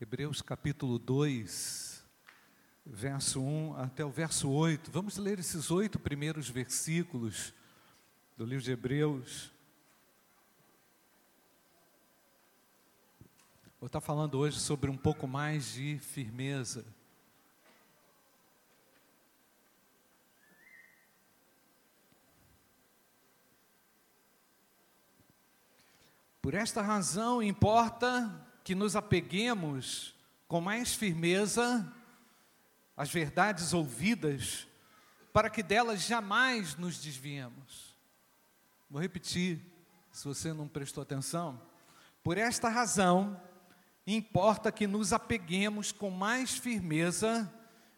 Hebreus capítulo 2, verso 1 até o verso 8. Vamos ler esses oito primeiros versículos do livro de Hebreus. Vou estar falando hoje sobre um pouco mais de firmeza. Por esta razão, importa que nos apeguemos com mais firmeza às verdades ouvidas, para que delas jamais nos desviemos. Vou repetir, se você não prestou atenção. Por esta razão, importa que nos apeguemos com mais firmeza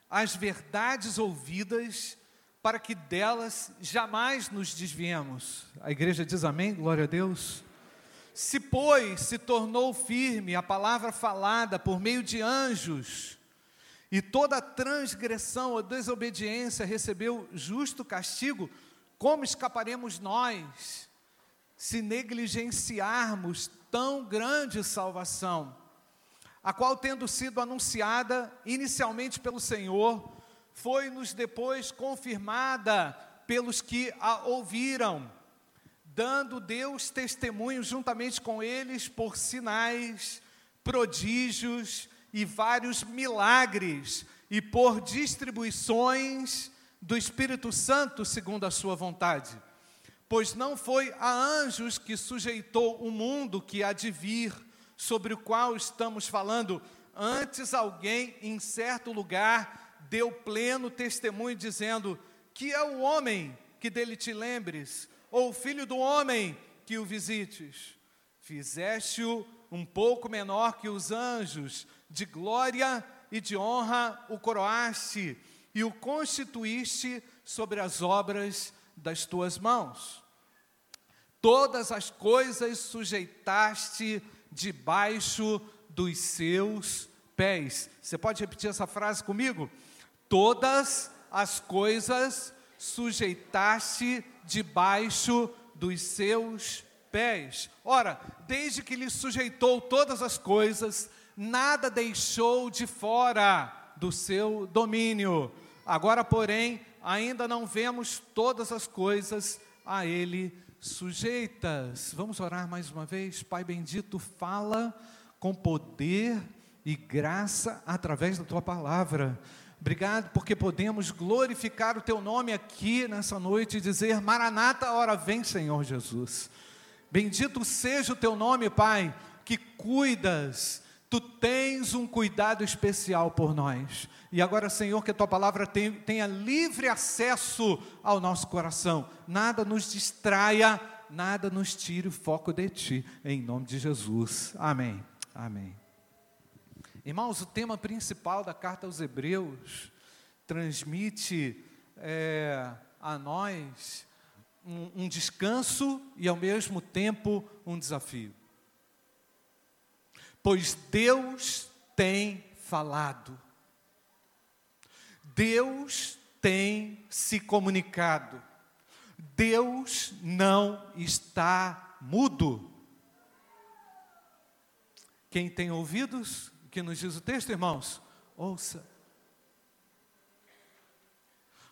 às verdades ouvidas, para que delas jamais nos desviemos. A igreja diz amém, glória a Deus. Se, pois, se tornou firme a palavra falada por meio de anjos, e toda transgressão ou desobediência recebeu justo castigo, como escaparemos nós, se negligenciarmos tão grande salvação, a qual, tendo sido anunciada inicialmente pelo Senhor, foi-nos depois confirmada pelos que a ouviram dando Deus testemunho juntamente com eles por sinais, prodígios e vários milagres, e por distribuições do Espírito Santo segundo a sua vontade. Pois não foi a anjos que sujeitou o mundo que há de vir, sobre o qual estamos falando, antes alguém em certo lugar deu pleno testemunho, dizendo: Que é o homem que dele te lembres, ou filho do homem que o visites. Fizeste-o um pouco menor que os anjos, de glória e de honra o coroaste e o constituíste sobre as obras das tuas mãos. Todas as coisas sujeitaste debaixo dos seus pés. Você pode repetir essa frase comigo? Todas as coisas sujeitaste debaixo dos seus pés. Ora, desde que lhe sujeitou todas as coisas, nada deixou de fora do seu domínio. Agora, porém, ainda não vemos todas as coisas a ele sujeitas. Vamos orar mais uma vez? Pai bendito, fala com poder e graça através da tua palavra. Obrigado porque podemos glorificar o teu nome aqui nessa noite e dizer: Maranata, hora vem, Senhor Jesus. Bendito seja o teu nome, Pai, que cuidas, tu tens um cuidado especial por nós. E agora, Senhor, que a tua palavra tenha livre acesso ao nosso coração, nada nos distraia, nada nos tire o foco de ti, em nome de Jesus. Amém. Amém. Irmãos, o tema principal da carta aos Hebreus transmite é, a nós um, um descanso e, ao mesmo tempo, um desafio. Pois Deus tem falado, Deus tem se comunicado, Deus não está mudo. Quem tem ouvidos, que nos diz o texto, irmãos? Ouça.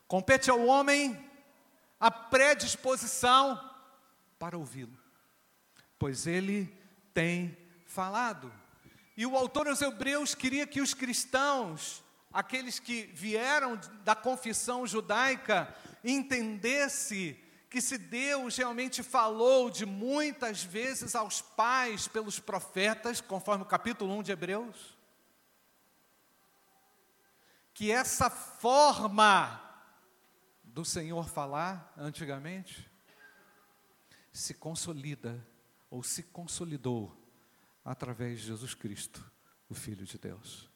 Compete ao homem a predisposição para ouvi-lo, pois ele tem falado. E o autor aos Hebreus queria que os cristãos, aqueles que vieram da confissão judaica, entendesse que se Deus realmente falou de muitas vezes aos pais pelos profetas, conforme o capítulo 1 de Hebreus, que essa forma do Senhor falar antigamente se consolida ou se consolidou através de Jesus Cristo, o Filho de Deus.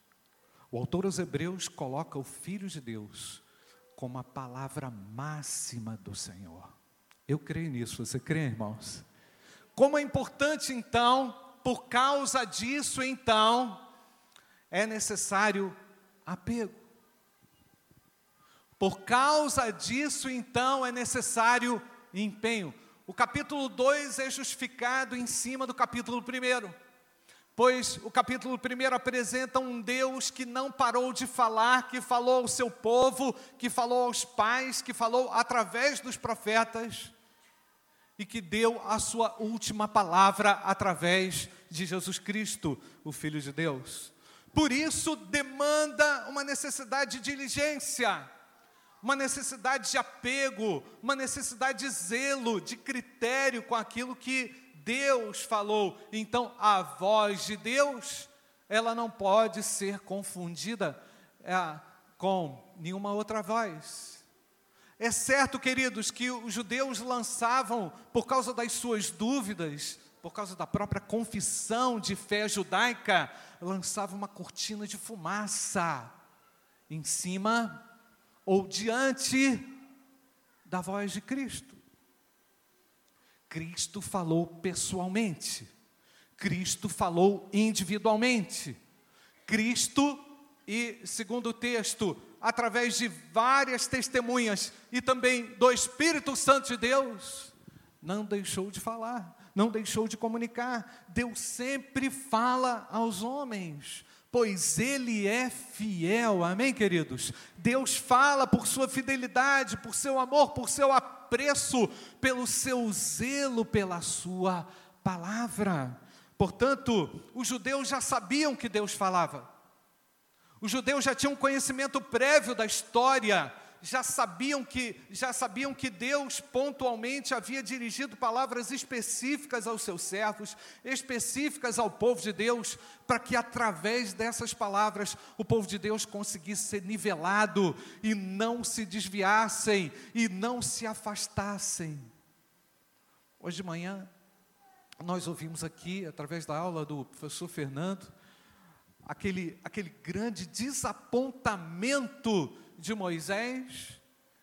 O autor aos Hebreus coloca o Filho de Deus como a palavra máxima do Senhor. Eu creio nisso, você crê, irmãos? Como é importante então, por causa disso, então, é necessário apego. Por causa disso, então, é necessário empenho. O capítulo 2 é justificado em cima do capítulo 1. Pois o capítulo 1 apresenta um Deus que não parou de falar, que falou ao seu povo, que falou aos pais, que falou através dos profetas e que deu a sua última palavra através de Jesus Cristo, o Filho de Deus. Por isso, demanda uma necessidade de diligência, uma necessidade de apego, uma necessidade de zelo, de critério com aquilo que Deus falou. Então, a voz de Deus, ela não pode ser confundida é, com nenhuma outra voz. É certo, queridos, que os judeus lançavam, por causa das suas dúvidas, por causa da própria confissão de fé judaica, lançavam uma cortina de fumaça em cima ou diante da voz de Cristo. Cristo falou pessoalmente, Cristo falou individualmente. Cristo, e segundo o texto, através de várias testemunhas e também do Espírito Santo de Deus, não deixou de falar, não deixou de comunicar. Deus sempre fala aos homens, pois Ele é fiel, amém, queridos? Deus fala por sua fidelidade, por seu amor, por seu apoio apreço pelo seu zelo pela sua palavra. Portanto, os judeus já sabiam que Deus falava. Os judeus já tinham conhecimento prévio da história já sabiam que já sabiam que Deus pontualmente havia dirigido palavras específicas aos seus servos, específicas ao povo de Deus, para que através dessas palavras o povo de Deus conseguisse ser nivelado e não se desviassem e não se afastassem. Hoje de manhã nós ouvimos aqui através da aula do professor Fernando aquele aquele grande desapontamento de Moisés,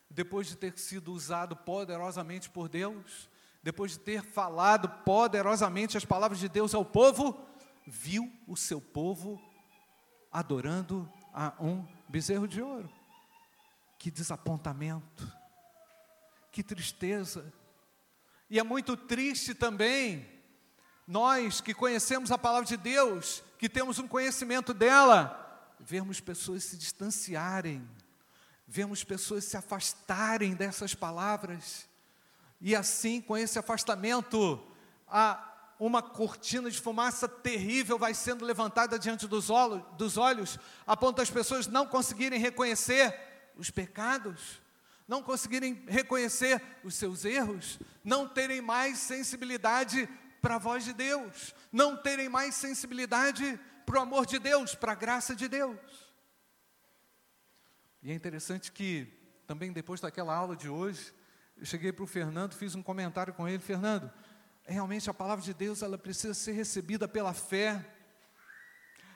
depois de ter sido usado poderosamente por Deus, depois de ter falado poderosamente as palavras de Deus ao povo, viu o seu povo adorando a um bezerro de ouro. Que desapontamento, que tristeza. E é muito triste também, nós que conhecemos a palavra de Deus, que temos um conhecimento dela, vermos pessoas se distanciarem vemos pessoas se afastarem dessas palavras, e assim, com esse afastamento, uma cortina de fumaça terrível vai sendo levantada diante dos olhos, a ponto das pessoas não conseguirem reconhecer os pecados, não conseguirem reconhecer os seus erros, não terem mais sensibilidade para a voz de Deus, não terem mais sensibilidade para o amor de Deus, para a graça de Deus. E é interessante que, também depois daquela aula de hoje, eu cheguei para o Fernando, fiz um comentário com ele, Fernando, realmente a palavra de Deus, ela precisa ser recebida pela fé.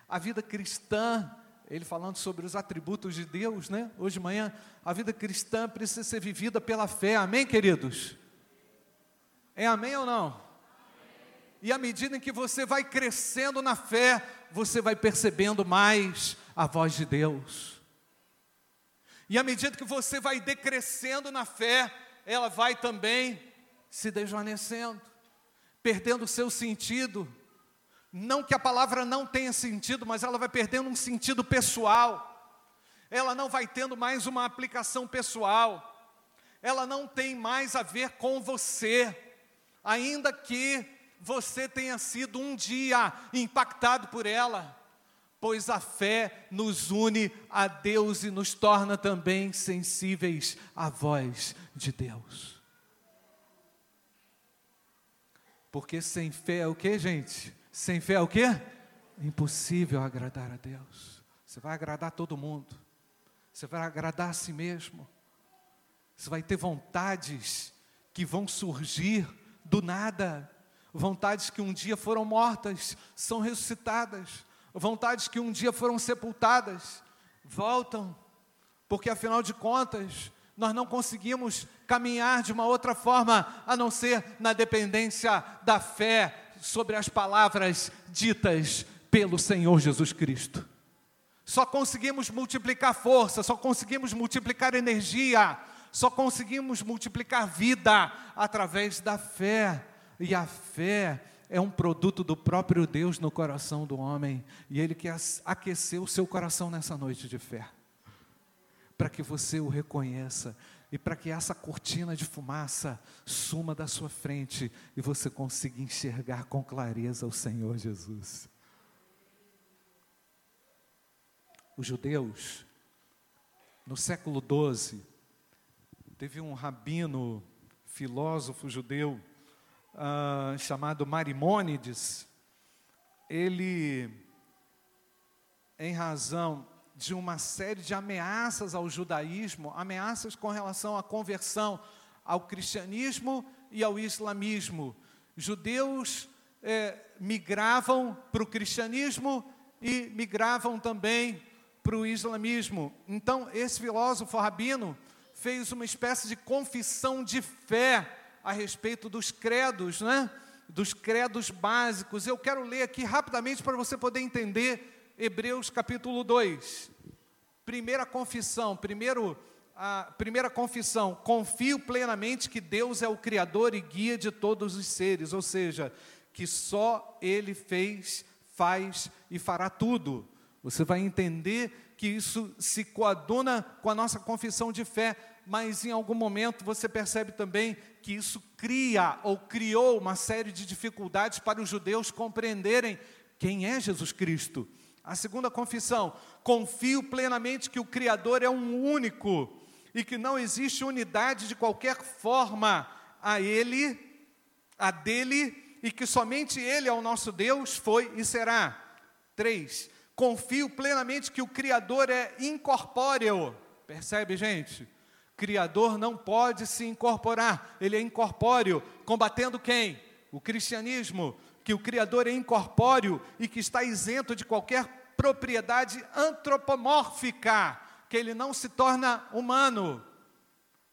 A vida cristã, ele falando sobre os atributos de Deus, né? Hoje de manhã, a vida cristã precisa ser vivida pela fé. Amém, queridos? É amém ou não? E à medida em que você vai crescendo na fé, você vai percebendo mais a voz de Deus. E à medida que você vai decrescendo na fé, ela vai também se desvanecendo, perdendo o seu sentido. Não que a palavra não tenha sentido, mas ela vai perdendo um sentido pessoal. Ela não vai tendo mais uma aplicação pessoal. Ela não tem mais a ver com você, ainda que você tenha sido um dia impactado por ela pois a fé nos une a Deus e nos torna também sensíveis à voz de Deus. Porque sem fé é o que, gente? Sem fé é o que? Impossível agradar a Deus. Você vai agradar todo mundo. Você vai agradar a si mesmo. Você vai ter vontades que vão surgir do nada. Vontades que um dia foram mortas, são ressuscitadas vontades que um dia foram sepultadas, voltam, porque afinal de contas, nós não conseguimos caminhar de uma outra forma a não ser na dependência da fé sobre as palavras ditas pelo Senhor Jesus Cristo. Só conseguimos multiplicar força, só conseguimos multiplicar energia, só conseguimos multiplicar vida através da fé. E a fé é um produto do próprio Deus no coração do homem, e Ele quer aquecer o seu coração nessa noite de fé, para que você o reconheça e para que essa cortina de fumaça suma da sua frente e você consiga enxergar com clareza o Senhor Jesus. Os judeus, no século XII, teve um rabino, filósofo judeu, uh, chamado Marimônides, ele, em razão de uma série de ameaças ao judaísmo, ameaças com relação à conversão ao cristianismo e ao islamismo. Judeus eh, migravam para o cristianismo e migravam também para o islamismo. Então, esse filósofo rabino fez uma espécie de confissão de fé a respeito dos credos, né? Dos credos básicos. Eu quero ler aqui rapidamente para você poder entender Hebreus capítulo 2. Primeira confissão, primeiro a primeira confissão, confio plenamente que Deus é o criador e guia de todos os seres, ou seja, que só ele fez, faz e fará tudo. Você vai entender que isso se coaduna com a nossa confissão de fé, mas em algum momento você percebe também que isso cria ou criou uma série de dificuldades para os judeus compreenderem quem é Jesus Cristo. A segunda confissão, confio plenamente que o Criador é um único e que não existe unidade de qualquer forma a Ele, a dele, e que somente Ele é o nosso Deus, foi e será. Três, confio plenamente que o Criador é incorpóreo. Percebe, gente? Criador não pode se incorporar, ele é incorpóreo, combatendo quem? O cristianismo, que o Criador é incorpóreo e que está isento de qualquer propriedade antropomórfica, que ele não se torna humano.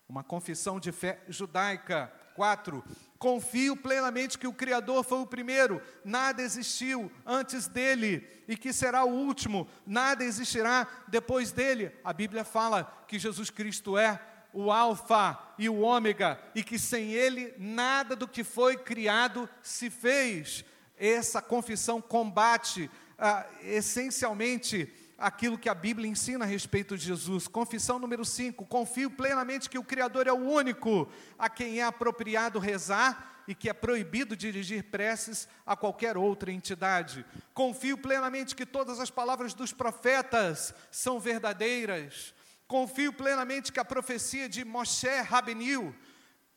Uma confissão de fé judaica. 4. Confio plenamente que o Criador foi o primeiro, nada existiu antes dele, e que será o último, nada existirá depois dele. A Bíblia fala que Jesus Cristo é o Alfa e o Ômega, e que sem ele nada do que foi criado se fez. Essa confissão combate ah, essencialmente aquilo que a Bíblia ensina a respeito de Jesus. Confissão número 5: confio plenamente que o Criador é o único a quem é apropriado rezar e que é proibido dirigir preces a qualquer outra entidade. Confio plenamente que todas as palavras dos profetas são verdadeiras. Confio plenamente que a profecia de Moshe Rabeniu,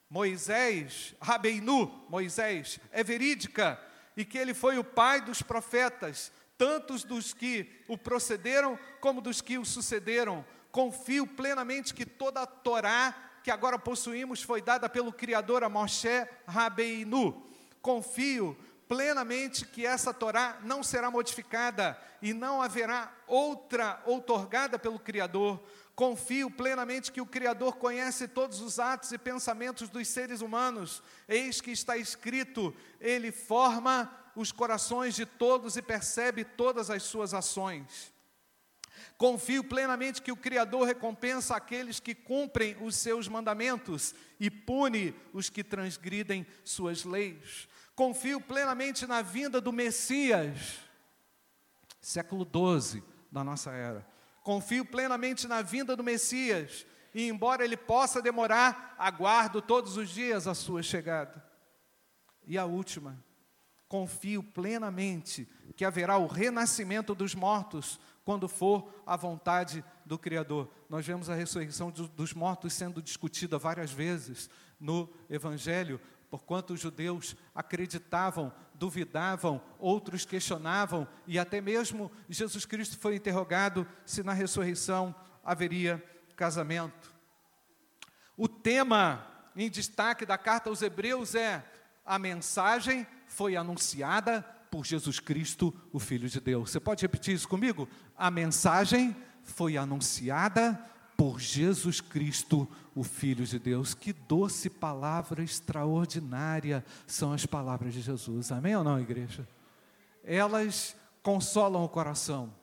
Moisés, Rabeinu, Moisés, é verídica e que ele foi o pai dos profetas, tantos dos que o procederam como dos que o sucederam. Confio plenamente que toda a Torá que agora possuímos foi dada pelo Criador a Moshe Rabeinu. Confio plenamente que essa Torá não será modificada e não haverá outra outorgada pelo Criador. Confio plenamente que o Criador conhece todos os atos e pensamentos dos seres humanos. Eis que está escrito: Ele forma os corações de todos e percebe todas as suas ações. Confio plenamente que o Criador recompensa aqueles que cumprem os seus mandamentos e pune os que transgridem suas leis. Confio plenamente na vinda do Messias, século XII da nossa era Confio plenamente na vinda do Messias, e embora ele possa demorar, aguardo todos os dias a sua chegada. E a última, confio plenamente que haverá o renascimento dos mortos quando for a vontade do Criador. Nós vemos a ressurreição dos mortos sendo discutida várias vezes no Evangelho, porquanto os judeus acreditavam, duvidavam, outros questionavam, e até mesmo Jesus Cristo foi interrogado se na ressurreição haveria casamento. O tema em destaque da carta aos Hebreus é: a mensagem foi anunciada por Jesus Cristo, o Filho de Deus. Você pode repetir isso comigo? A mensagem foi anunciada por Jesus Cristo, o Filho de Deus. Que doce palavra extraordinária são as palavras de Jesus. Amém ou não, igreja? Elas consolam o coração,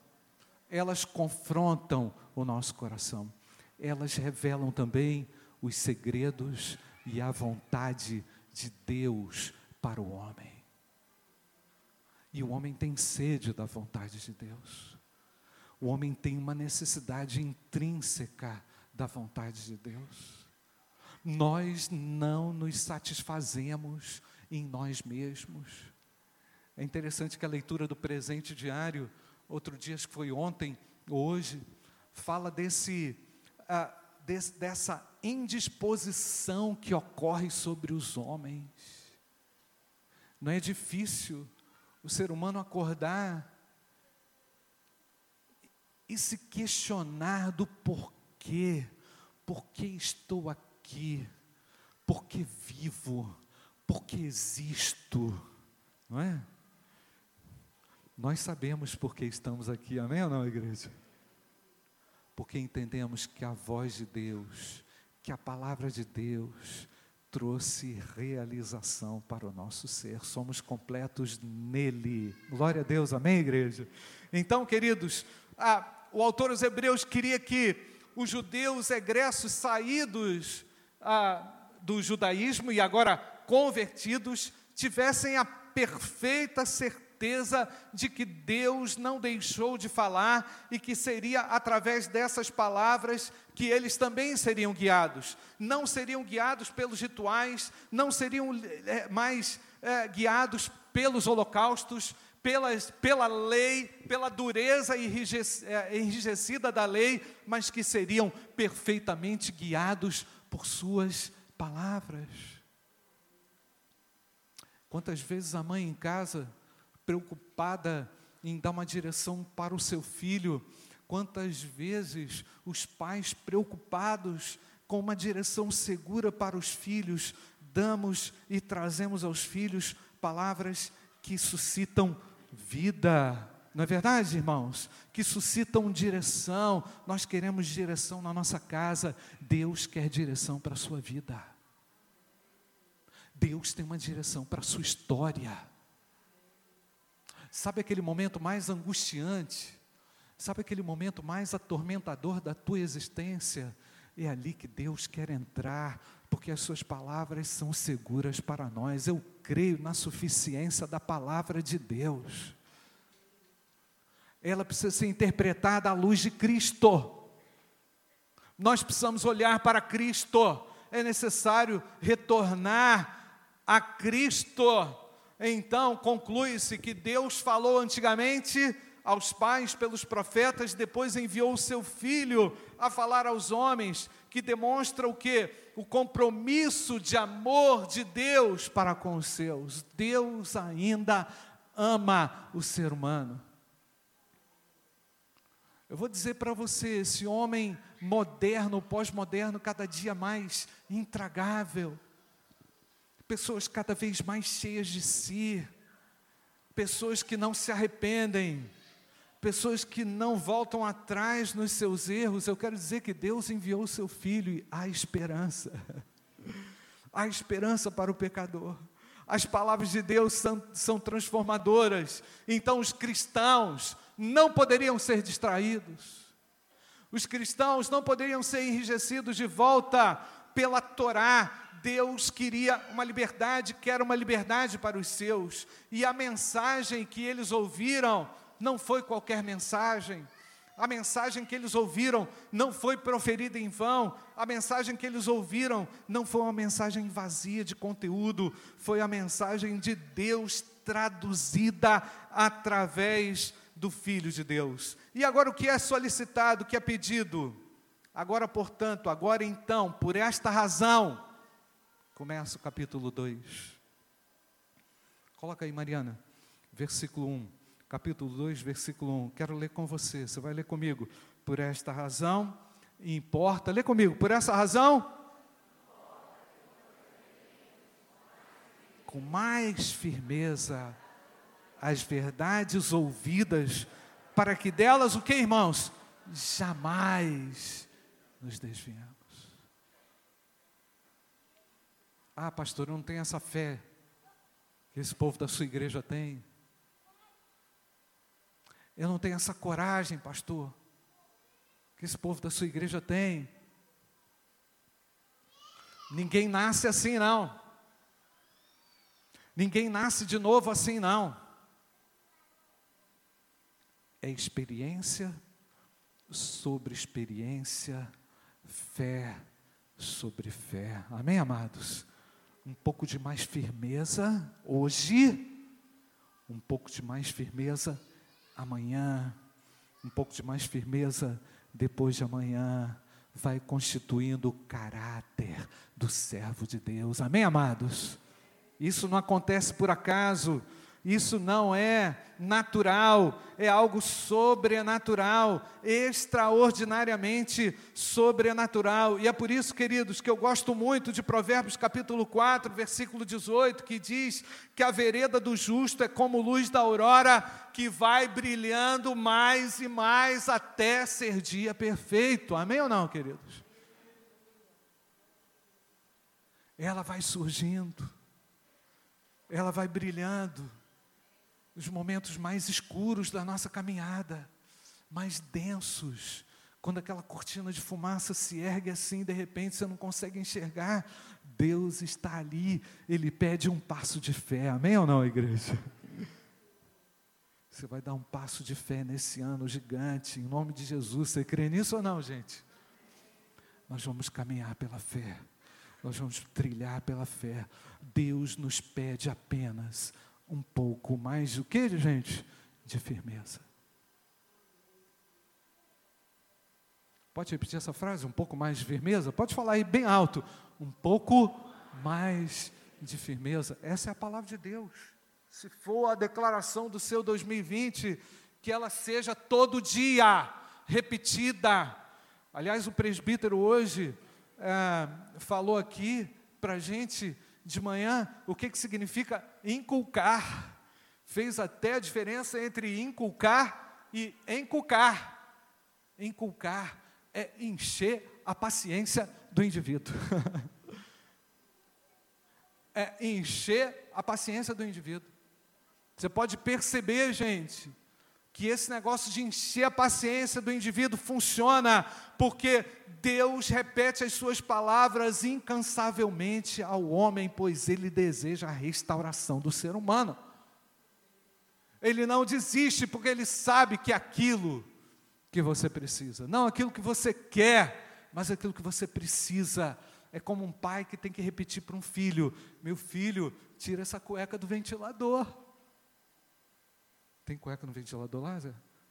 elas confrontam o nosso coração, elas revelam também os segredos e a vontade de Deus para o homem. E o homem tem sede da vontade de Deus. O homem tem uma necessidade intrínseca da vontade de Deus. Nós não nos satisfazemos em nós mesmos. É interessante que a leitura do presente diário, outro dia, que foi ontem, hoje, fala desse, uh, desse, dessa indisposição que ocorre sobre os homens. Não é difícil o ser humano acordar e se questionar do porquê, por que estou aqui, por que vivo, por que existo, não é? Nós sabemos por que estamos aqui, amém ou não, igreja? Porque entendemos que a voz de Deus, que a palavra de Deus, trouxe realização para o nosso ser, somos completos nele. Glória a Deus, amém, igreja? Então, queridos, a, o autor dos Hebreus queria que os judeus egressos saídos a, do judaísmo e agora convertidos tivessem a perfeita certeza de que Deus não deixou de falar e que seria através dessas palavras que eles também seriam guiados. Não seriam guiados pelos rituais, não seriam é, mais é, guiados pelos holocaustos, pelas, pela lei, pela dureza é, enrijecida da lei, mas que seriam perfeitamente guiados por Suas palavras. Quantas vezes a mãe em casa preocupada em dar uma direção para o seu filho. Quantas vezes os pais preocupados com uma direção segura para os filhos, damos e trazemos aos filhos palavras que suscitam vida. Não é verdade, irmãos? Que suscitam direção. Nós queremos direção na nossa casa. Deus quer direção para a sua vida. Deus tem uma direção para a sua história. Sabe aquele momento mais angustiante? Sabe aquele momento mais atormentador da tua existência? É ali que Deus quer entrar, porque as suas palavras são seguras para nós. Eu creio na suficiência da palavra de Deus. Ela precisa ser interpretada à luz de Cristo. Nós precisamos olhar para Cristo. É necessário retornar a Cristo então, conclui-se que Deus falou antigamente aos pais pelos profetas, depois enviou o seu filho a falar aos homens, que demonstra o que? O compromisso de amor de Deus para com os seus. Deus ainda ama o ser humano. Eu vou dizer para você, esse homem moderno, pós-moderno, cada dia mais intragável, pessoas cada vez mais cheias de si, pessoas que não se arrependem, pessoas que não voltam atrás nos seus erros. Eu quero dizer que Deus enviou o seu filho e há esperança. há esperança para o pecador. As palavras de Deus são, são transformadoras. Então os cristãos não poderiam ser distraídos. Os cristãos não poderiam ser enrijecidos de volta pela Torá, Deus queria uma liberdade, quer uma liberdade para os seus, e a mensagem que eles ouviram não foi qualquer mensagem. A mensagem que eles ouviram não foi proferida em vão, a mensagem que eles ouviram não foi uma mensagem vazia de conteúdo, foi a mensagem de Deus traduzida através do Filho de Deus. E agora o que é solicitado, o que é pedido? Agora, portanto, agora então, por esta razão, começa o capítulo 2. Coloca aí, Mariana, versículo 1. Capítulo 2, versículo 1. Quero ler com você. Você vai ler comigo. Por esta razão, importa. Lê comigo. Por essa razão. Com mais firmeza as verdades ouvidas, para que delas o que, irmãos? Jamais nos desviamos. Ah, pastor, eu não tenho essa fé que esse povo da sua igreja tem. Eu não tenho essa coragem, pastor, que esse povo da sua igreja tem. Ninguém nasce assim, não. Ninguém nasce de novo assim, não. é experiência sobre experiência, fé sobre fé. Amém, amados? Um pouco de mais firmeza hoje, um pouco de mais firmeza amanhã, um pouco de mais firmeza depois de amanhã, vai constituindo o caráter do servo de Deus. Amém, amados? Isso não acontece por acaso. Isso não é natural, é algo sobrenatural, extraordinariamente sobrenatural. E é por isso, queridos, que eu gosto muito de Provérbios capítulo 4, versículo 18, que diz que a vereda do justo é como luz da aurora, que vai brilhando mais e mais até ser dia perfeito. Amém ou não, queridos? Ela vai surgindo, ela vai brilhando os momentos mais escuros da nossa caminhada, mais densos, quando aquela cortina de fumaça se ergue assim, de repente você não consegue enxergar, Deus está ali, Ele pede um passo de fé, amém ou não, igreja? Você vai dar um passo de fé nesse ano gigante, em nome de Jesus, você crê nisso ou não, gente? Nós vamos caminhar pela fé, nós vamos trilhar pela fé, Deus nos pede apenas um pouco mais o que, gente? De firmeza. Pode repetir essa frase? Um pouco mais de firmeza? Pode falar aí bem alto. Um pouco mais de firmeza. Essa é a palavra de Deus. Se for a declaração do seu 2020, que ela seja todo dia repetida. Aliás, o presbítero hoje é, falou aqui para a gente de manhã o que, que significa inculcar. Fez até a diferença entre inculcar e enculcar. Inculcar é encher a paciência do indivíduo. é encher a paciência do indivíduo. Você pode perceber, gente, que esse negócio de encher a paciência do indivíduo funciona porque Deus repete as suas palavras incansavelmente ao homem, pois ele deseja a restauração do ser humano. Ele não desiste porque ele sabe que aquilo que você precisa, não aquilo que você quer, mas aquilo que você precisa. É como um pai que tem que repetir para um filho: Meu filho, tira essa cueca do ventilador. Tem cueca no ventilador lá?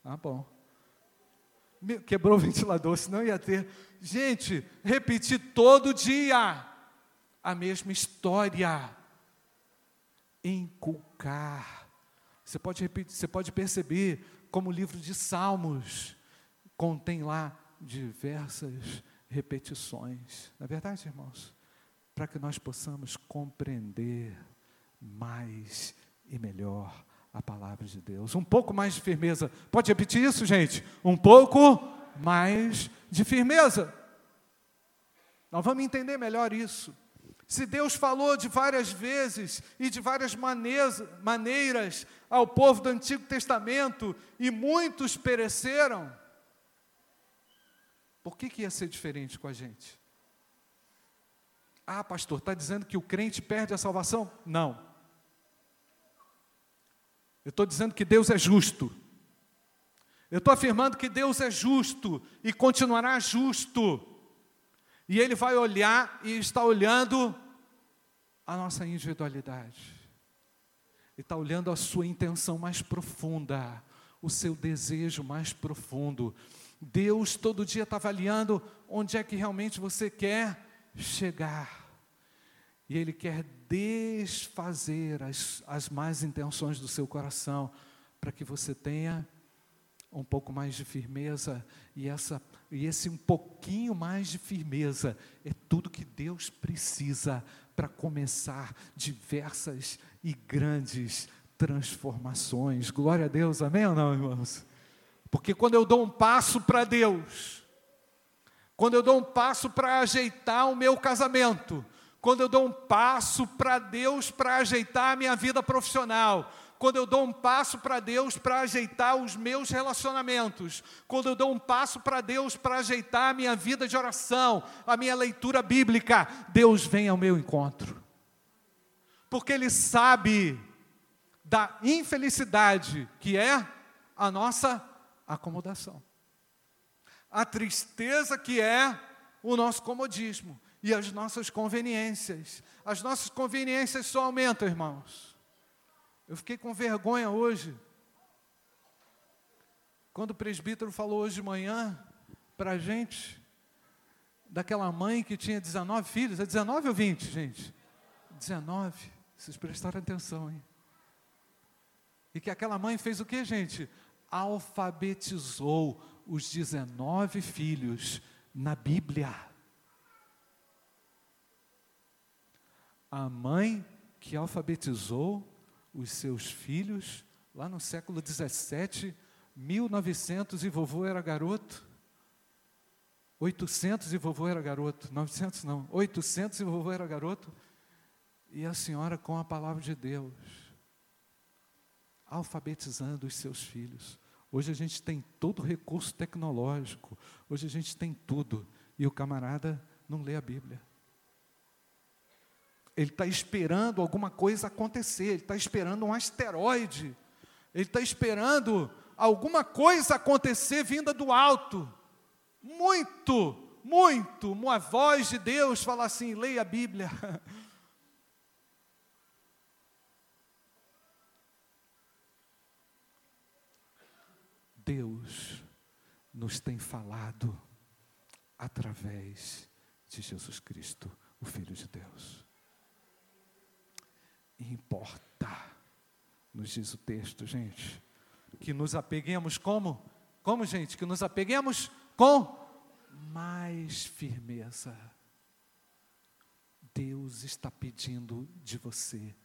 Ah, bom. Quebrou o ventilador, senão ia ter. Gente, repetir todo dia a mesma história. Inculcar. Você pode repetir, você pode perceber como o livro de Salmos contém lá diversas repetições. Na é verdade, irmãos, para que nós possamos compreender mais e melhor a palavra de Deus. Um pouco mais de firmeza. Pode repetir isso, gente? Um pouco mais de firmeza. Nós vamos entender melhor isso. Se Deus falou de várias vezes e de várias maneiras, ao povo do Antigo Testamento e muitos pereceram, por que, que ia ser diferente com a gente? Ah, pastor, está dizendo que o crente perde a salvação? Não. Eu estou dizendo que Deus é justo. Eu estou afirmando que Deus é justo e continuará justo. E Ele vai olhar e está olhando a nossa individualidade. Ele está olhando a sua intenção mais profunda, o seu desejo mais profundo. Deus todo dia está avaliando onde é que realmente você quer chegar. E Ele quer desfazer as, as más intenções do seu coração, para que você tenha um pouco mais de firmeza, e, essa, e esse um pouquinho mais de firmeza é tudo que Deus precisa para começar diversas e grandes transformações. Glória a Deus, amém ou não, irmãos? Porque quando eu dou um passo para Deus, quando eu dou um passo para ajeitar o meu casamento, quando eu dou um passo para Deus para ajeitar a minha vida profissional, quando eu dou um passo para Deus para ajeitar os meus relacionamentos, quando eu dou um passo para Deus para ajeitar a minha vida de oração, a minha leitura bíblica, Deus vem ao meu encontro. Porque Ele sabe da infelicidade que é a nossa acomodação. A tristeza que é o nosso comodismo e as nossas conveniências. As nossas conveniências só aumentam, irmãos. Eu fiquei com vergonha hoje. Quando o presbítero falou hoje de manhã para a gente, daquela mãe que tinha 19 filhos, é 19 ou 20, gente? 19. Vocês prestaram atenção, hein? E que aquela mãe fez o que, gente? Alfabetizou os 19 filhos na Bíblia. A mãe que alfabetizou os seus filhos lá no século 17, 1900 e vovô era garoto. 800 e vovô era garoto. 900 não, 800 e vovô era garoto. E a senhora com a palavra de Deus alfabetizando os seus filhos. Hoje a gente tem todo o recurso tecnológico, hoje a gente tem tudo, e o camarada não lê a Bíblia. Ele está esperando alguma coisa acontecer, ele está esperando um asteroide, ele está esperando alguma coisa acontecer vinda do alto. Muito, muito, uma voz de Deus fala assim: leia a Bíblia. Deus nos tem falado através de Jesus Cristo, o Filho de Deus. Importa, nos diz o texto, gente, que nos apeguemos como? Como, gente? Que nos apeguemos com mais firmeza. Deus está pedindo de você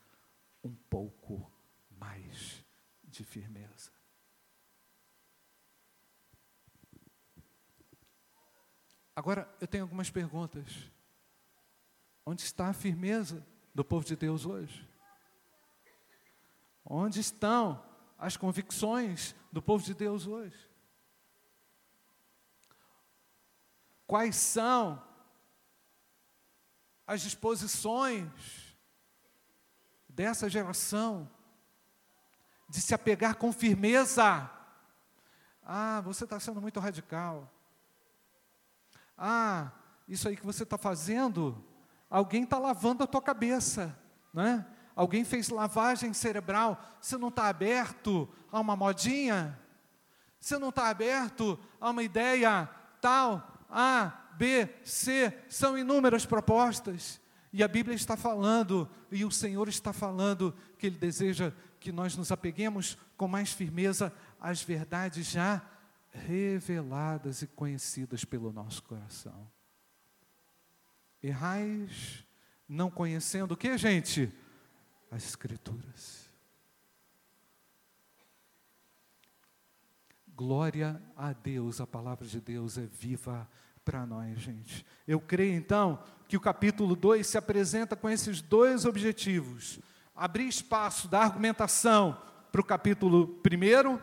um pouco mais de firmeza. Agora, eu tenho algumas perguntas. Onde está a firmeza do povo de Deus hoje? Onde estão as convicções do povo de Deus hoje? Quais são as disposições dessa geração de se apegar com firmeza? Ah, você está sendo muito radical. Ah, isso aí que você está fazendo, alguém está lavando a tua cabeça, né? Alguém fez lavagem cerebral. Você não está aberto a uma modinha? Você não está aberto a uma ideia tal? A, B, C, são inúmeras propostas. E a Bíblia está falando, e o Senhor está falando, que Ele deseja que nós nos apeguemos com mais firmeza às verdades já reveladas e conhecidas pelo nosso coração. Errais não conhecendo o que, gente? As Escrituras. Glória a Deus, a palavra de Deus é viva para nós, gente. Eu creio então que o capítulo 2 se apresenta com esses dois objetivos: abrir espaço da argumentação para o capítulo 1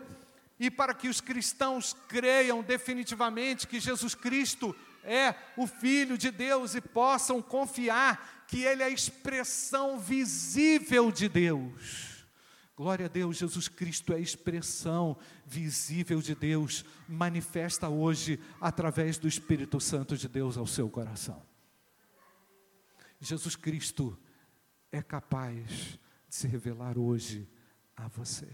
e para que os cristãos creiam definitivamente que Jesus Cristo é o Filho de Deus e possam confiar que Ele é a expressão visível de Deus. Glória a Deus, Jesus Cristo é a expressão visível de Deus, manifesta hoje através do Espírito Santo de Deus ao seu coração. Jesus Cristo é capaz de se revelar hoje a você.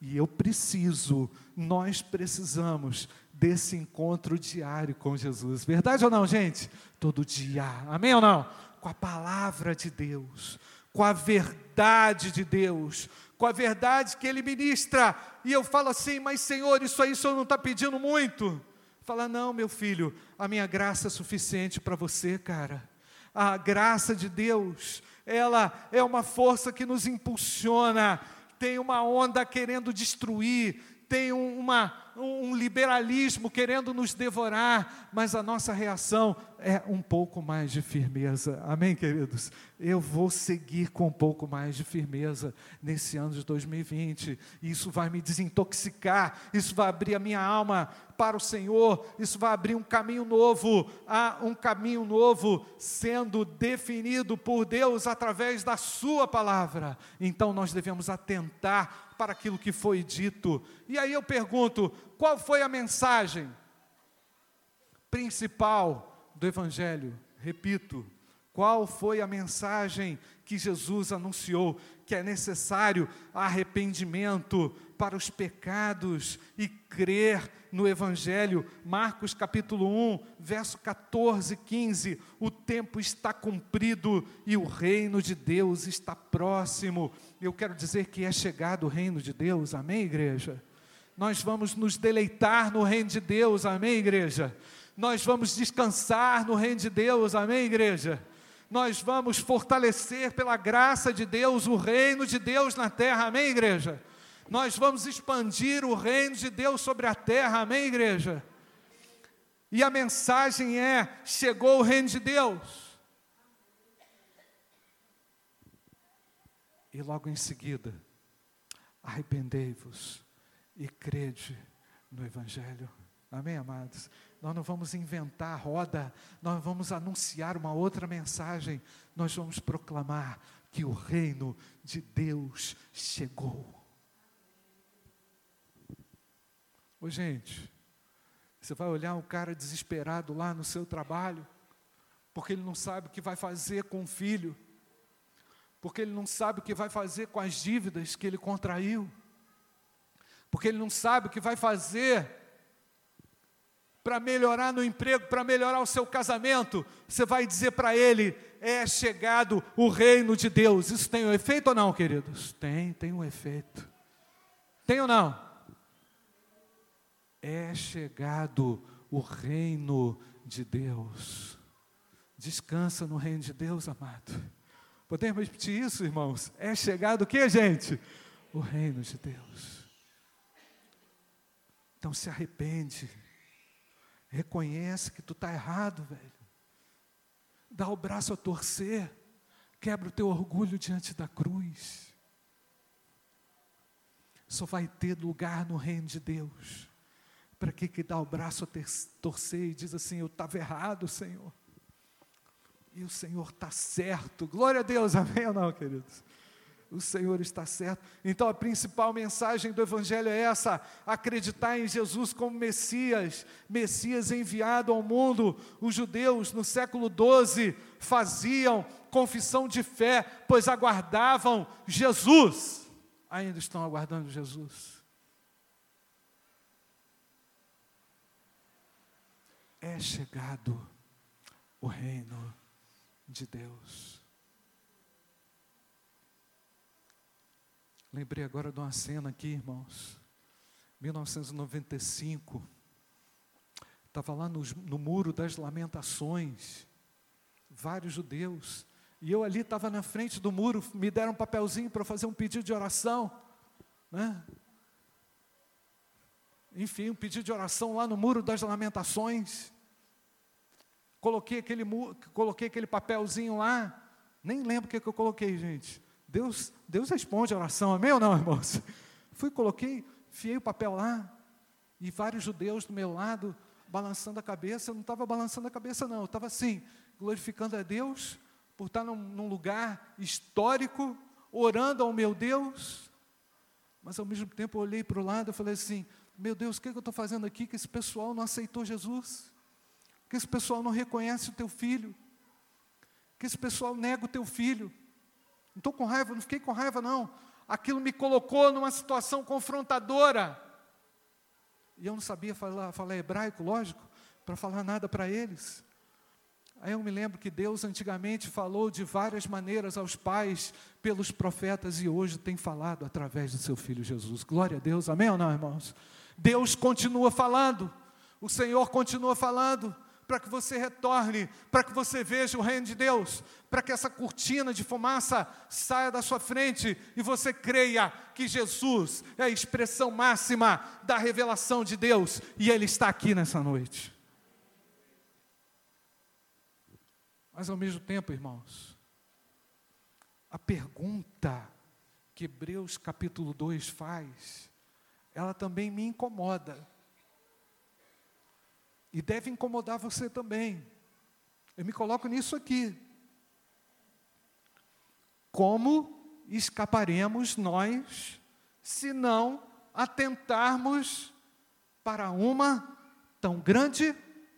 E eu preciso, nós precisamos desse encontro diário com Jesus. Verdade ou não, gente? Todo dia. Amém ou não? Com a palavra de Deus, com a verdade de Deus, com a verdade que Ele ministra. E eu falo assim, mas Senhor, isso aí o Senhor não está pedindo muito? Fala, não, meu filho, a minha graça é suficiente para você, cara. A graça de Deus, ela é uma força que nos impulsiona tem uma onda querendo destruir, tem uma, um liberalismo querendo nos devorar, mas a nossa reação é um pouco mais de firmeza. Amém, queridos? Eu vou seguir com um pouco mais de firmeza nesse ano de 2020. Isso vai me desintoxicar, isso vai abrir a minha alma para o Senhor, isso vai abrir um caminho novo, há um caminho novo sendo definido por Deus através da Sua palavra. Então nós devemos atentar para aquilo que foi dito. E aí eu pergunto: qual foi a mensagem principal do Evangelho? Repito, qual foi a mensagem que Jesus anunciou? Que é necessário arrependimento para os pecados e crer no Evangelho. Marcos capítulo 1, verso 14 e 15. O tempo está cumprido e o reino de Deus está próximo. Eu quero dizer que é chegado o reino de Deus, amém, igreja? Nós vamos nos deleitar no reino de Deus, amém, igreja? Nós vamos descansar no reino de Deus, amém, igreja? Nós vamos fortalecer pela graça de Deus o reino de Deus na terra, amém, igreja? Nós vamos expandir o reino de Deus sobre a terra, amém, igreja? E a mensagem é: chegou o reino de Deus. E logo em seguida, arrependei-vos e crede no Evangelho. Amém, amados? Nós não vamos inventar roda, nós vamos anunciar uma outra mensagem, nós vamos proclamar que o reino de Deus chegou. Ô gente, você vai olhar um cara desesperado lá no seu trabalho, porque ele não sabe o que vai fazer com o filho, porque ele não sabe o que vai fazer com as dívidas que ele contraiu, porque ele não sabe o que vai fazer para melhorar no emprego, para melhorar o seu casamento, você vai dizer para ele: é chegado o reino de Deus. Isso tem um efeito ou não, queridos? Tem, tem um efeito. Tem ou não? É chegado o reino de Deus. Descansa no reino de Deus, amado. Podemos repetir isso, irmãos? É chegado o que, gente? O reino de Deus. Então se arrepende. Reconhece que tu está errado, velho. Dá o braço a torcer. Quebra o teu orgulho diante da cruz. Só vai ter lugar no reino de Deus. Para que que dá o braço a torcer e diz assim: Eu estava errado, Senhor. E o Senhor está certo. Glória a Deus, amém ou não, queridos? o Senhor está certo. Então a principal mensagem do Evangelho é essa: acreditar em Jesus como Messias, Messias enviado ao mundo. Os judeus no século XII faziam confissão de fé, pois aguardavam Jesus. Ainda estão aguardando Jesus. É chegado o reino de Deus. Lembrei agora de uma cena aqui, irmãos. 1995. Estava lá no, no muro das lamentações. Vários judeus. E eu ali estava na frente do muro, me deram um papelzinho para fazer um pedido de oração. Né? Enfim, um pedido de oração lá no muro das lamentações. Coloquei aquele, coloquei aquele papelzinho lá. Nem lembro o que, que eu coloquei, gente. Deus, Deus responde a oração, amém ou não, irmãos? Fui, coloquei, fiei o papel lá, e vários judeus do meu lado, balançando a cabeça, eu não estava balançando a cabeça, não, eu estava assim, glorificando a Deus, por estar num, num lugar histórico, orando ao meu Deus, mas ao mesmo tempo eu olhei para o lado e falei assim: meu Deus, o que, é que eu estou fazendo aqui que esse pessoal não aceitou Jesus? Que esse pessoal não reconhece o teu filho? Que esse pessoal nega o teu filho? Não estou com raiva, não fiquei com raiva, não. Aquilo me colocou numa situação confrontadora. E eu não sabia falar, falar hebraico, lógico, para falar nada para eles. Aí eu me lembro que Deus antigamente falou de várias maneiras aos pais pelos profetas e hoje tem falado através do seu filho Jesus. Glória a Deus, amém ou não, irmãos? Deus continua falando, o Senhor continua falando para que você retorne, para que você veja o reino de Deus, para que essa cortina de fumaça saia da sua frente e você creia que Jesus é a expressão máxima da revelação de Deus e Ele está aqui nessa noite. Mas ao mesmo tempo, irmãos, a pergunta que Hebreus capítulo 2 faz, ela também me incomoda. E deve incomodar você também. Eu me coloco nisso aqui. Como escaparemos nós se não atentarmos para uma tão grande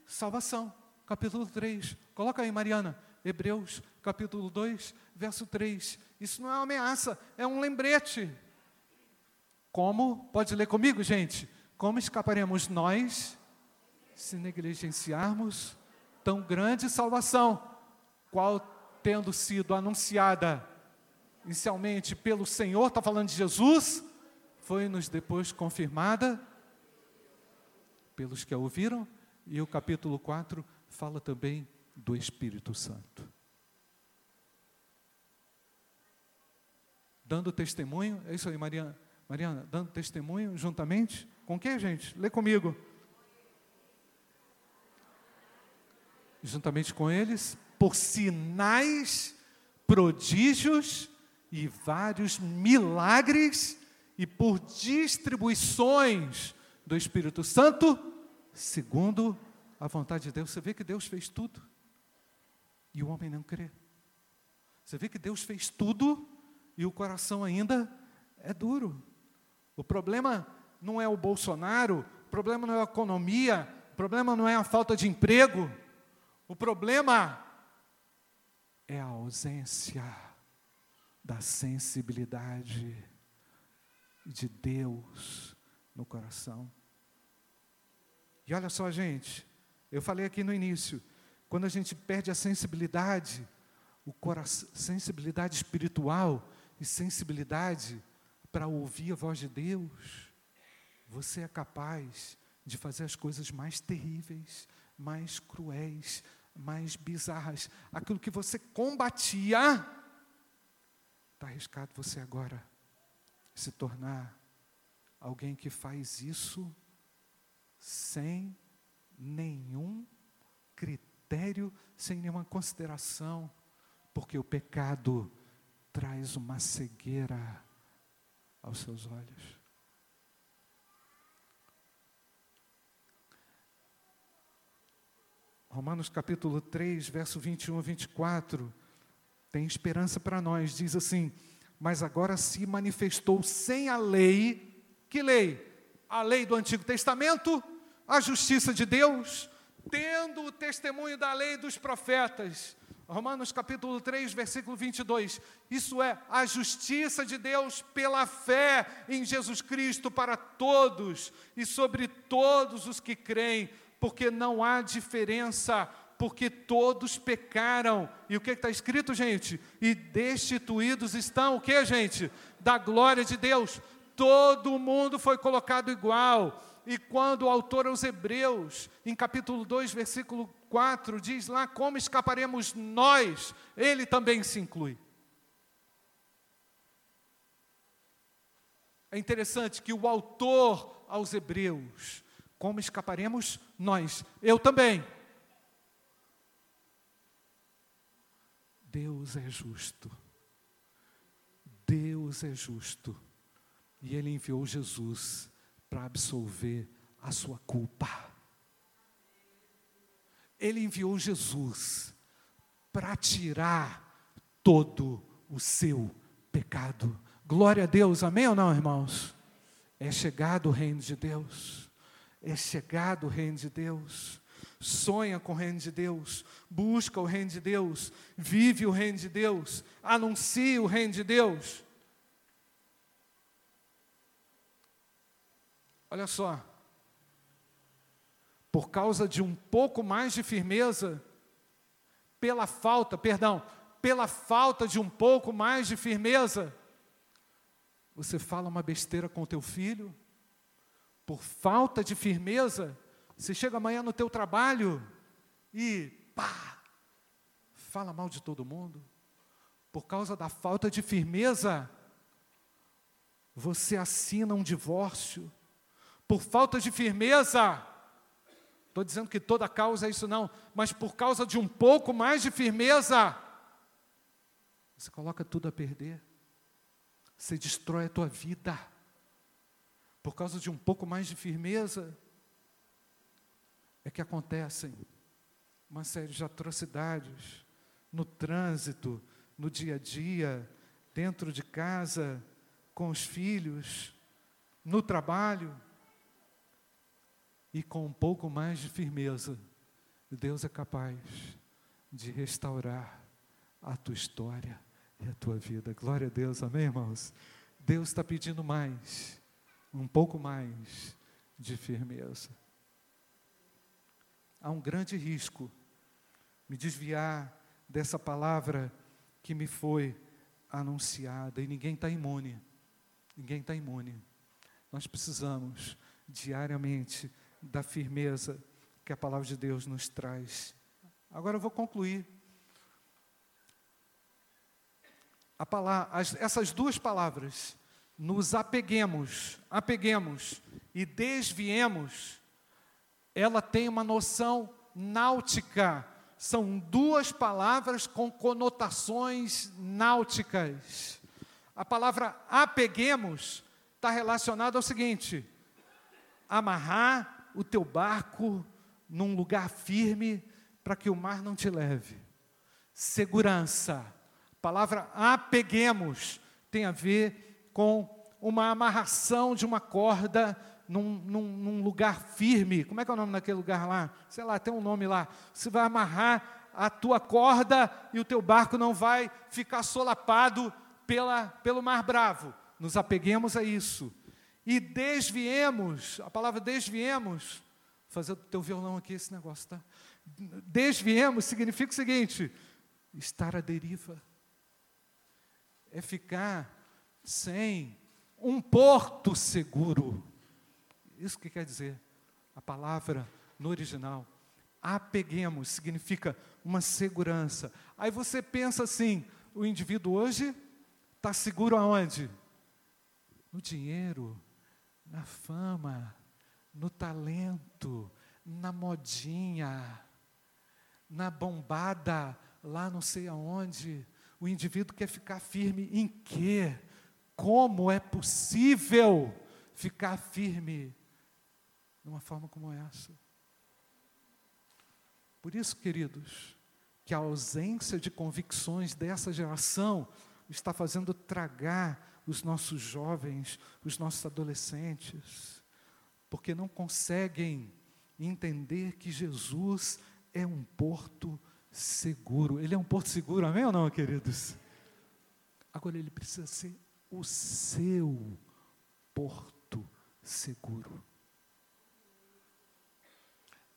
salvação? Capítulo 3. Coloca aí, Mariana. Hebreus, capítulo 2, verso 3. Isso não é uma ameaça, é um lembrete. Como, pode ler comigo, gente? Como escaparemos nós se negligenciarmos tão grande salvação, qual tendo sido anunciada inicialmente pelo Senhor, está falando de Jesus, foi-nos depois confirmada pelos que a ouviram, e o capítulo 4 fala também do Espírito Santo. Dando testemunho, é isso aí, Mariana, Mariana, dando testemunho juntamente com quem, gente? Lê comigo. juntamente com eles, por sinais, prodígios e vários milagres e por distribuições do Espírito Santo, segundo a vontade de Deus. Você vê que Deus fez tudo e o homem não crê. Você vê que Deus fez tudo e o coração ainda é duro. O problema não é o Bolsonaro, o problema não é a economia, o problema não é a falta de emprego, o problema é a ausência da sensibilidade de Deus no coração. E olha só, gente, eu falei aqui no início, quando a gente perde a sensibilidade, o coração, sensibilidade espiritual e sensibilidade para ouvir a voz de Deus, você é capaz de fazer as coisas mais terríveis, mais cruéis, mais bizarras. Aquilo que você combatia, está arriscado você agora se tornar alguém que faz isso sem nenhum critério, sem nenhuma consideração, porque o pecado traz uma cegueira aos seus olhos. Romanos capítulo 3, verso 21 a 24, tem esperança para nós. Diz assim: Mas agora se manifestou sem a lei, que lei? A lei do Antigo Testamento, a justiça de Deus, tendo o testemunho da lei dos profetas. Romanos capítulo 3, versículo 22. Isso é a justiça de Deus pela fé em Jesus Cristo para todos e sobre todos os que creem porque não há diferença, porque todos pecaram. E o que está escrito, gente? E destituídos estão, o que, gente? Da glória de Deus. Todo mundo foi colocado igual. E quando o autor aos Hebreus, em capítulo 2, versículo 4, diz lá como escaparemos nós, ele também se inclui. É interessante que o autor aos Hebreus, como escaparemos nós? Eu também. Deus é justo. Deus é justo. E Ele enviou Jesus para absolver a sua culpa. Ele enviou Jesus para tirar todo o seu pecado. Glória a Deus, amém ou não, irmãos? É chegado o reino de Deus é chegado o reino de Deus, sonha com o reino de Deus, busca o reino de Deus, vive o reino de Deus, anuncia o reino de Deus. Olha só, por causa de um pouco mais de firmeza, pela falta, perdão, pela falta de um pouco mais de firmeza, você fala uma besteira com o teu filho, por falta de firmeza, você chega amanhã no teu trabalho e pá, fala mal de todo mundo, por causa da falta de firmeza, você assina um divórcio, por falta de firmeza, estou dizendo que toda causa é isso não, mas por causa de um pouco mais de firmeza, você coloca tudo a perder, você destrói a tua vida, por causa de um pouco mais de firmeza, é que acontecem uma série de atrocidades no trânsito, no dia a dia, dentro de casa, com os filhos, no trabalho. E com um pouco mais de firmeza, Deus é capaz de restaurar a tua história e a tua vida. Glória a Deus, amém, irmãos? Deus está pedindo mais, um pouco mais de firmeza. Há um grande risco me desviar dessa palavra que me foi anunciada e ninguém está imune. Ninguém está imune. Nós precisamos diariamente da firmeza que a palavra de Deus nos traz. Agora eu vou concluir. Palavra, as, essas duas palavras, nos apeguemos, apeguemos e desviemos, ela tem uma noção náutica são duas palavras com conotações náuticas. A palavra apeguemos está relacionada ao seguinte: amarrar o teu barco num lugar firme para que o mar não te leve. Segurança. A palavra apeguemos tem a ver com uma amarração de uma corda num, num, num, lugar firme. Como é que é o nome daquele lugar lá? Sei lá, tem um nome lá. Você vai amarrar a tua corda e o teu barco não vai ficar solapado pela, pelo mar bravo. Nos apeguemos a isso. E desviemos, a palavra desviemos, fazer do teu violão aqui esse negócio, tá? Desviemos significa o seguinte: estar à deriva. É ficar sem um porto seguro. Isso que quer dizer a palavra no original. Apeguemos significa uma segurança. Aí você pensa assim: o indivíduo hoje está seguro aonde? No dinheiro, na fama, no talento, na modinha, na bombada, lá não sei aonde. O indivíduo quer ficar firme em quê? Como é possível ficar firme numa forma como essa. Por isso, queridos, que a ausência de convicções dessa geração está fazendo tragar os nossos jovens, os nossos adolescentes, porque não conseguem entender que Jesus é um porto seguro. Ele é um porto seguro, amém ou não, queridos? Agora ele precisa ser o seu porto seguro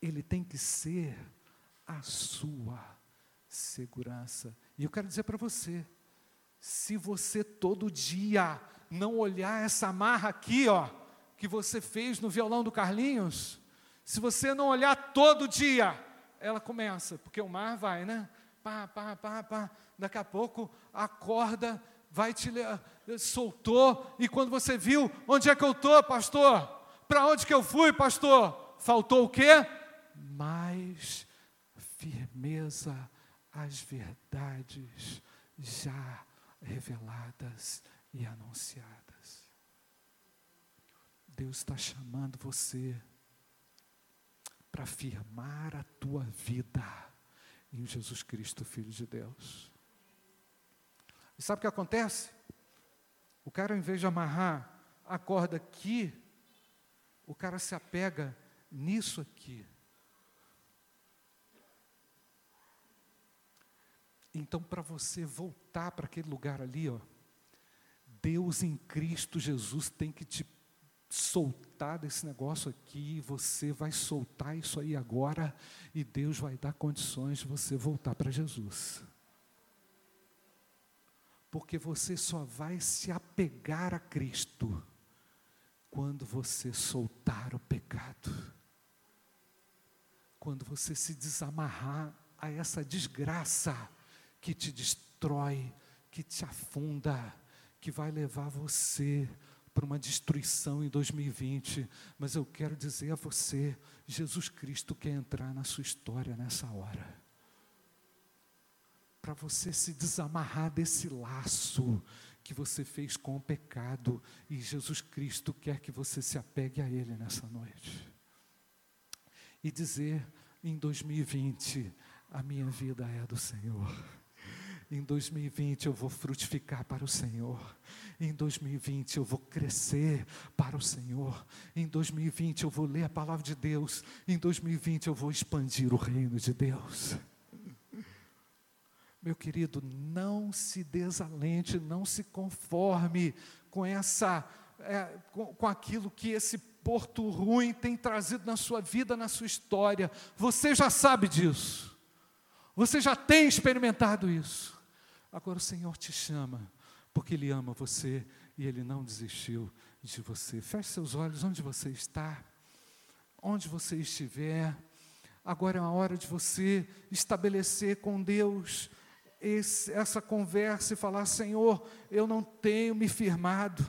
ele tem que ser a sua segurança. E eu quero dizer para você, se você todo dia não olhar essa marra aqui, ó, que você fez no violão do Carlinhos, se você não olhar todo dia, ela começa, porque o mar vai, né? Pá, pá, pá, pá. Daqui a pouco a corda vai te soltou e quando você viu, onde é que eu tô, pastor? Para onde que eu fui, pastor? Faltou o quê? mais firmeza às verdades já reveladas e anunciadas. Deus está chamando você para firmar a tua vida em Jesus Cristo, Filho de Deus. E sabe o que acontece? O cara, ao invés de amarrar a corda aqui, o cara se apega nisso aqui. Então, para você voltar para aquele lugar ali, ó, Deus em Cristo Jesus tem que te soltar desse negócio aqui, você vai soltar isso aí agora, e Deus vai dar condições de você voltar para Jesus. Porque você só vai se apegar a Cristo quando você soltar o pecado quando você se desamarrar a essa desgraça que te destrói, que te afunda, que vai levar você para uma destruição em 2020. Mas eu quero dizer a você: Jesus Cristo quer entrar na sua história nessa hora. Para você se desamarrar desse laço que você fez com o pecado, e Jesus Cristo quer que você se apegue a Ele nessa noite. E dizer em 2020: a minha vida é do Senhor. Em 2020 eu vou frutificar para o Senhor. Em 2020 eu vou crescer para o Senhor. Em 2020 eu vou ler a palavra de Deus. Em 2020 eu vou expandir o reino de Deus. Meu querido, não se desalente, não se conforme com essa, é, com, com aquilo que esse porto ruim tem trazido na sua vida, na sua história. Você já sabe disso. Você já tem experimentado isso. Agora o Senhor te chama, porque Ele ama você e Ele não desistiu de você. Feche seus olhos onde você está, onde você estiver. Agora é a hora de você estabelecer com Deus esse, essa conversa e falar: Senhor, eu não tenho me firmado,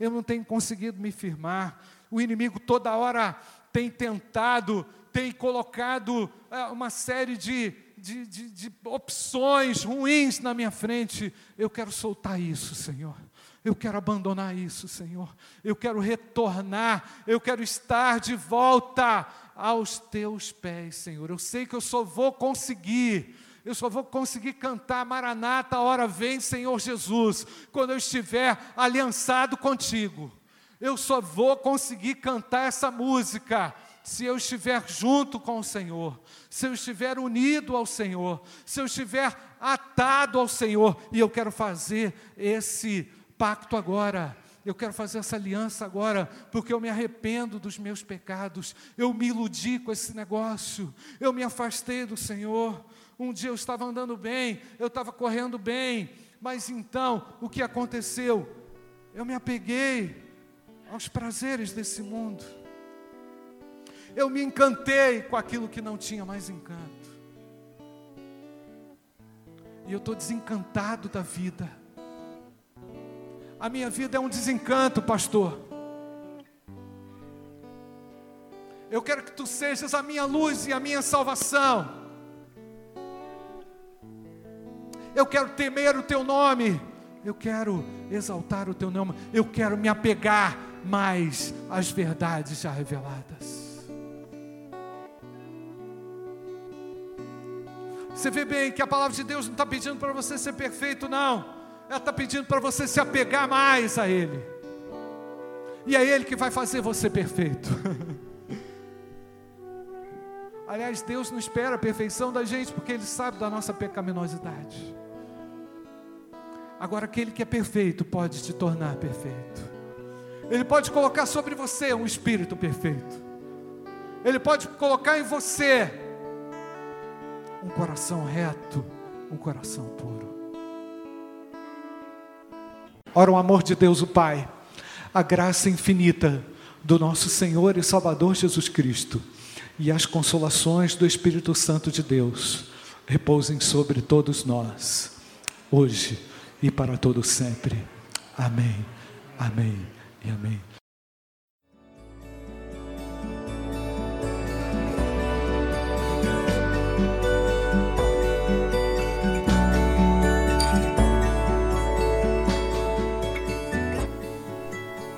eu não tenho conseguido me firmar. O inimigo toda hora tem tentado, tem colocado é, uma série de de, de, de opções ruins na minha frente. Eu quero soltar isso, Senhor. Eu quero abandonar isso, Senhor. Eu quero retornar. Eu quero estar de volta aos teus pés, Senhor. Eu sei que eu só vou conseguir. Eu só vou conseguir cantar Maranata, a hora vem, Senhor Jesus, quando eu estiver aliançado contigo. Eu só vou conseguir cantar essa música se eu estiver junto com o Senhor, se eu estiver unido ao Senhor, se eu estiver atado ao Senhor, e eu quero fazer esse pacto agora. Eu quero fazer essa aliança agora, porque eu me arrependo dos meus pecados. Eu me iludi com esse negócio. Eu me afastei do Senhor. Um dia eu estava andando bem, eu estava correndo bem, mas então o que aconteceu? Eu me apeguei aos prazeres desse mundo eu me encantei com aquilo que não tinha mais encanto. E eu estou desencantado da vida. A minha vida é um desencanto, pastor. Eu quero que tu sejas a minha luz e a minha salvação. Eu quero temer o teu nome. Eu quero exaltar o teu nome. Eu quero me apegar mais às verdades já reveladas. Você vê bem que a palavra de Deus não está pedindo para você ser perfeito, não. Ela está pedindo para você se apegar mais a Ele. E é Ele que vai fazer você perfeito. Aliás, Deus não espera a perfeição da gente, porque Ele sabe da nossa pecaminosidade. Agora, aquele que é perfeito pode te tornar perfeito. Ele pode colocar sobre você um espírito perfeito. Ele pode colocar em você um coração reto, um coração puro. Ora, o amor de Deus, o Pai, a graça infinita do nosso Senhor e Salvador Jesus Cristo e as consolações do Espírito Santo de Deus repousem sobre todos nós, hoje e para todo sempre. Amém, amém e amém.